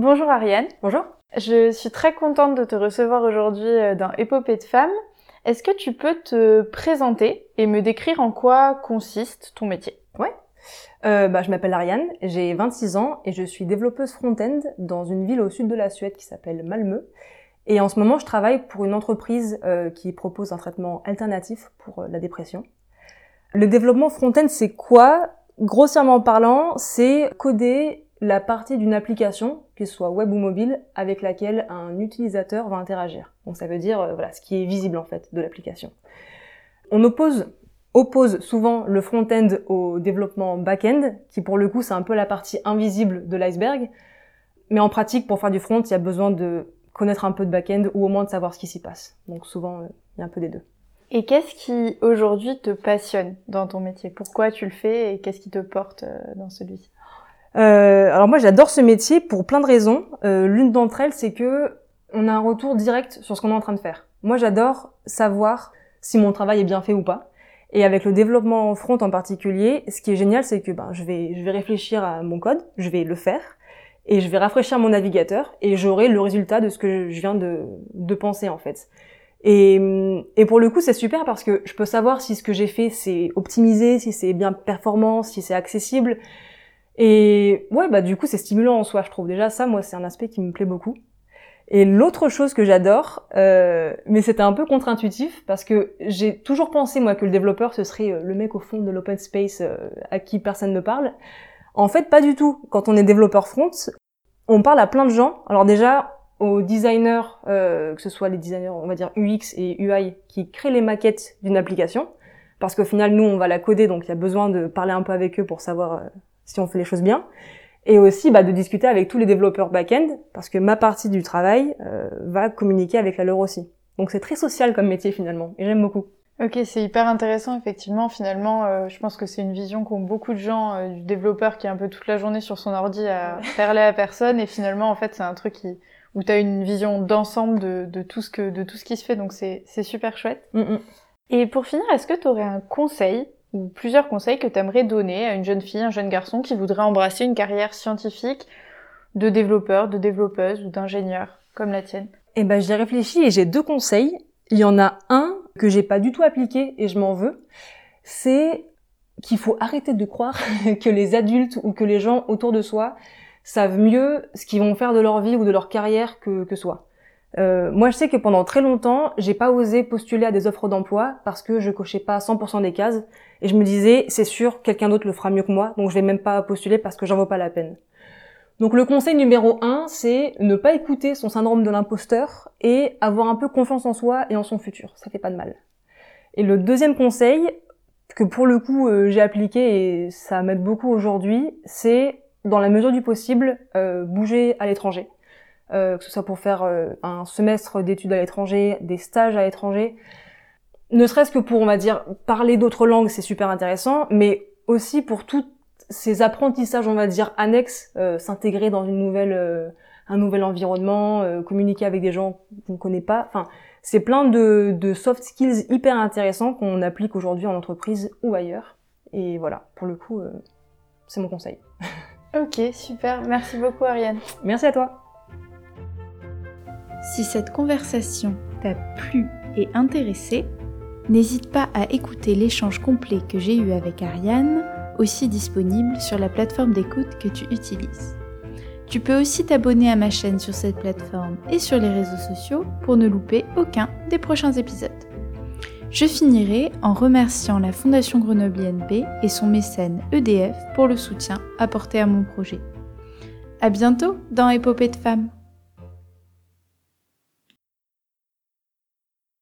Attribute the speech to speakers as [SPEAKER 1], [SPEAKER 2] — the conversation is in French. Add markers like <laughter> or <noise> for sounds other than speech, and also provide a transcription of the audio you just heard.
[SPEAKER 1] Bonjour Ariane.
[SPEAKER 2] Bonjour.
[SPEAKER 1] Je suis très contente de te recevoir aujourd'hui euh, dans Épopée de femmes. Est-ce que tu peux te présenter et me décrire en quoi consiste ton métier?
[SPEAKER 2] Ouais. Euh, bah, je m'appelle Ariane, j'ai 26 ans et je suis développeuse front-end dans une ville au sud de la Suède qui s'appelle Malmö. Et en ce moment, je travaille pour une entreprise euh, qui propose un traitement alternatif pour la dépression. Le développement front-end, c'est quoi? Grossièrement parlant, c'est coder la partie d'une application, qu'elle soit web ou mobile, avec laquelle un utilisateur va interagir. Donc ça veut dire euh, voilà ce qui est visible en fait de l'application. On oppose oppose souvent le front-end au développement back-end, qui pour le coup c'est un peu la partie invisible de l'iceberg. Mais en pratique, pour faire du front, il y a besoin de connaître un peu de back-end ou au moins de savoir ce qui s'y passe. Donc souvent, euh, il y a un peu des deux.
[SPEAKER 1] Et qu'est-ce qui aujourd'hui te passionne dans ton métier? Pourquoi tu le fais et qu'est-ce qui te porte euh, dans celui-ci?
[SPEAKER 2] Euh, alors moi j'adore ce métier pour plein de raisons. Euh, L'une d'entre elles c'est que on a un retour direct sur ce qu'on est en train de faire. Moi j'adore savoir si mon travail est bien fait ou pas. Et avec le développement en front en particulier, ce qui est génial c'est que ben, je, vais, je vais réfléchir à mon code, je vais le faire, et je vais rafraîchir mon navigateur, et j'aurai le résultat de ce que je viens de, de penser en fait. Et, et pour le coup c'est super parce que je peux savoir si ce que j'ai fait c'est optimisé, si c'est bien performant, si c'est accessible. Et ouais, bah du coup, c'est stimulant en soi, je trouve. Déjà, ça, moi, c'est un aspect qui me plaît beaucoup. Et l'autre chose que j'adore, euh, mais c'était un peu contre-intuitif, parce que j'ai toujours pensé, moi, que le développeur, ce serait euh, le mec au fond de l'open space euh, à qui personne ne parle. En fait, pas du tout. Quand on est développeur front, on parle à plein de gens. Alors déjà, aux designers, euh, que ce soit les designers, on va dire UX et UI, qui créent les maquettes d'une application, parce qu'au final, nous, on va la coder, donc il y a besoin de parler un peu avec eux pour savoir euh, si on fait les choses bien. Et aussi bah, de discuter avec tous les développeurs back-end, parce que ma partie du travail euh, va communiquer avec la leur aussi. Donc c'est très social comme métier finalement, et j'aime beaucoup.
[SPEAKER 1] Ok, c'est hyper intéressant effectivement. Finalement, euh, je pense que c'est une vision qu'ont beaucoup de gens euh, du développeur qui est un peu toute la journée sur son ordi à <laughs> parler à personne, et finalement en fait c'est un truc qui où tu as une vision d'ensemble de, de, tout ce que de tout ce qui se fait, donc c'est c'est super chouette.
[SPEAKER 2] Mm -mm.
[SPEAKER 1] Et pour finir, est-ce que tu aurais un conseil ou plusieurs conseils que tu aimerais donner à une jeune fille, un jeune garçon qui voudrait embrasser une carrière scientifique de développeur, de développeuse ou d'ingénieur comme la tienne?
[SPEAKER 2] Eh ben, j'y ai réfléchi et j'ai deux conseils. Il y en a un que j'ai pas du tout appliqué et je m'en veux. C'est qu'il faut arrêter de croire <laughs> que les adultes ou que les gens autour de soi savent mieux ce qu'ils vont faire de leur vie ou de leur carrière que, que soi. Euh, moi, je sais que pendant très longtemps, j'ai pas osé postuler à des offres d'emploi parce que je cochais pas 100% des cases et je me disais, c'est sûr, quelqu'un d'autre le fera mieux que moi, donc je vais même pas postuler parce que j'en vaut pas la peine. Donc le conseil numéro un, c'est ne pas écouter son syndrome de l'imposteur et avoir un peu confiance en soi et en son futur. Ça fait pas de mal. Et le deuxième conseil, que pour le coup euh, j'ai appliqué et ça m'aide beaucoup aujourd'hui, c'est dans la mesure du possible euh, bouger à l'étranger. Euh, que ce soit pour faire euh, un semestre d'études à l'étranger, des stages à l'étranger. Ne serait-ce que pour, on va dire, parler d'autres langues, c'est super intéressant, mais aussi pour tous ces apprentissages, on va dire, annexes, euh, s'intégrer dans une nouvelle, un nouvel environnement, communiquer avec des gens qu'on ne connaît pas. Enfin, c'est plein de, de soft skills hyper intéressants qu'on applique aujourd'hui en entreprise ou ailleurs. Et voilà, pour le coup, c'est mon conseil. <laughs>
[SPEAKER 1] Ok, super. Merci beaucoup, Ariane.
[SPEAKER 2] Merci à toi.
[SPEAKER 1] Si cette conversation t'a plu et intéressé, n'hésite pas à écouter l'échange complet que j'ai eu avec Ariane, aussi disponible sur la plateforme d'écoute que tu utilises. Tu peux aussi t'abonner à ma chaîne sur cette plateforme et sur les réseaux sociaux pour ne louper aucun des prochains épisodes. Je finirai en remerciant la Fondation Grenoble INP et son mécène EDF pour le soutien apporté à mon projet. À bientôt dans Épopée de femmes.